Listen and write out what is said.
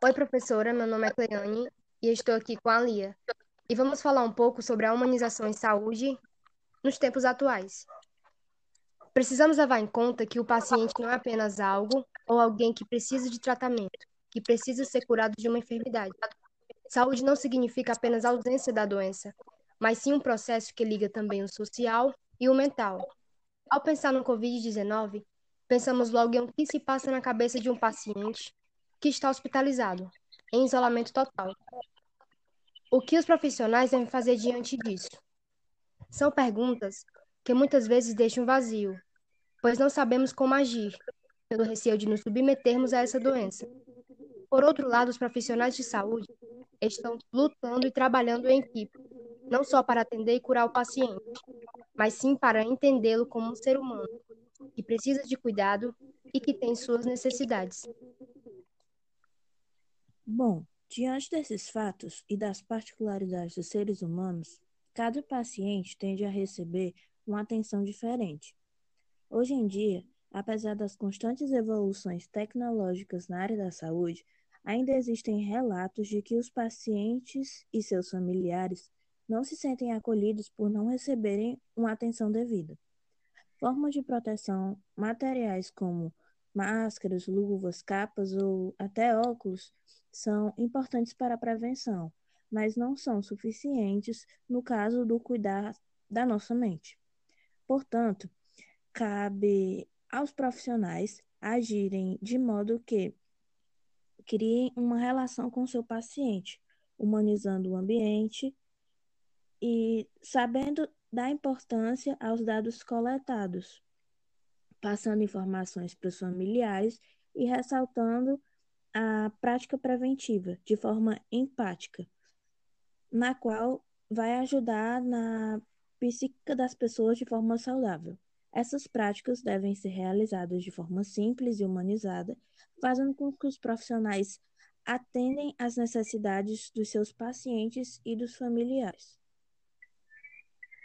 Oi, professora, meu nome é Cleane e estou aqui com a Lia. E vamos falar um pouco sobre a humanização em saúde nos tempos atuais. Precisamos levar em conta que o paciente não é apenas algo ou alguém que precisa de tratamento, que precisa ser curado de uma enfermidade. Saúde não significa apenas ausência da doença, mas sim um processo que liga também o social e o mental. Ao pensar no Covid-19, pensamos logo em o que se passa na cabeça de um paciente que está hospitalizado, em isolamento total. O que os profissionais devem fazer diante disso? São perguntas que muitas vezes deixam vazio, pois não sabemos como agir, pelo receio de nos submetermos a essa doença. Por outro lado, os profissionais de saúde estão lutando e trabalhando em equipe, não só para atender e curar o paciente, mas sim para entendê-lo como um ser humano, que precisa de cuidado e que tem suas necessidades. Bom, diante desses fatos e das particularidades dos seres humanos, cada paciente tende a receber uma atenção diferente. Hoje em dia, apesar das constantes evoluções tecnológicas na área da saúde, ainda existem relatos de que os pacientes e seus familiares não se sentem acolhidos por não receberem uma atenção devida. Formas de proteção materiais como máscaras, luvas, capas ou até óculos são importantes para a prevenção, mas não são suficientes no caso do cuidar da nossa mente. Portanto, cabe aos profissionais agirem de modo que criem uma relação com seu paciente, humanizando o ambiente e sabendo da importância aos dados coletados, passando informações para os familiares e ressaltando a prática preventiva de forma empática, na qual vai ajudar na psíquica das pessoas de forma saudável. Essas práticas devem ser realizadas de forma simples e humanizada, fazendo com que os profissionais atendem às necessidades dos seus pacientes e dos familiares.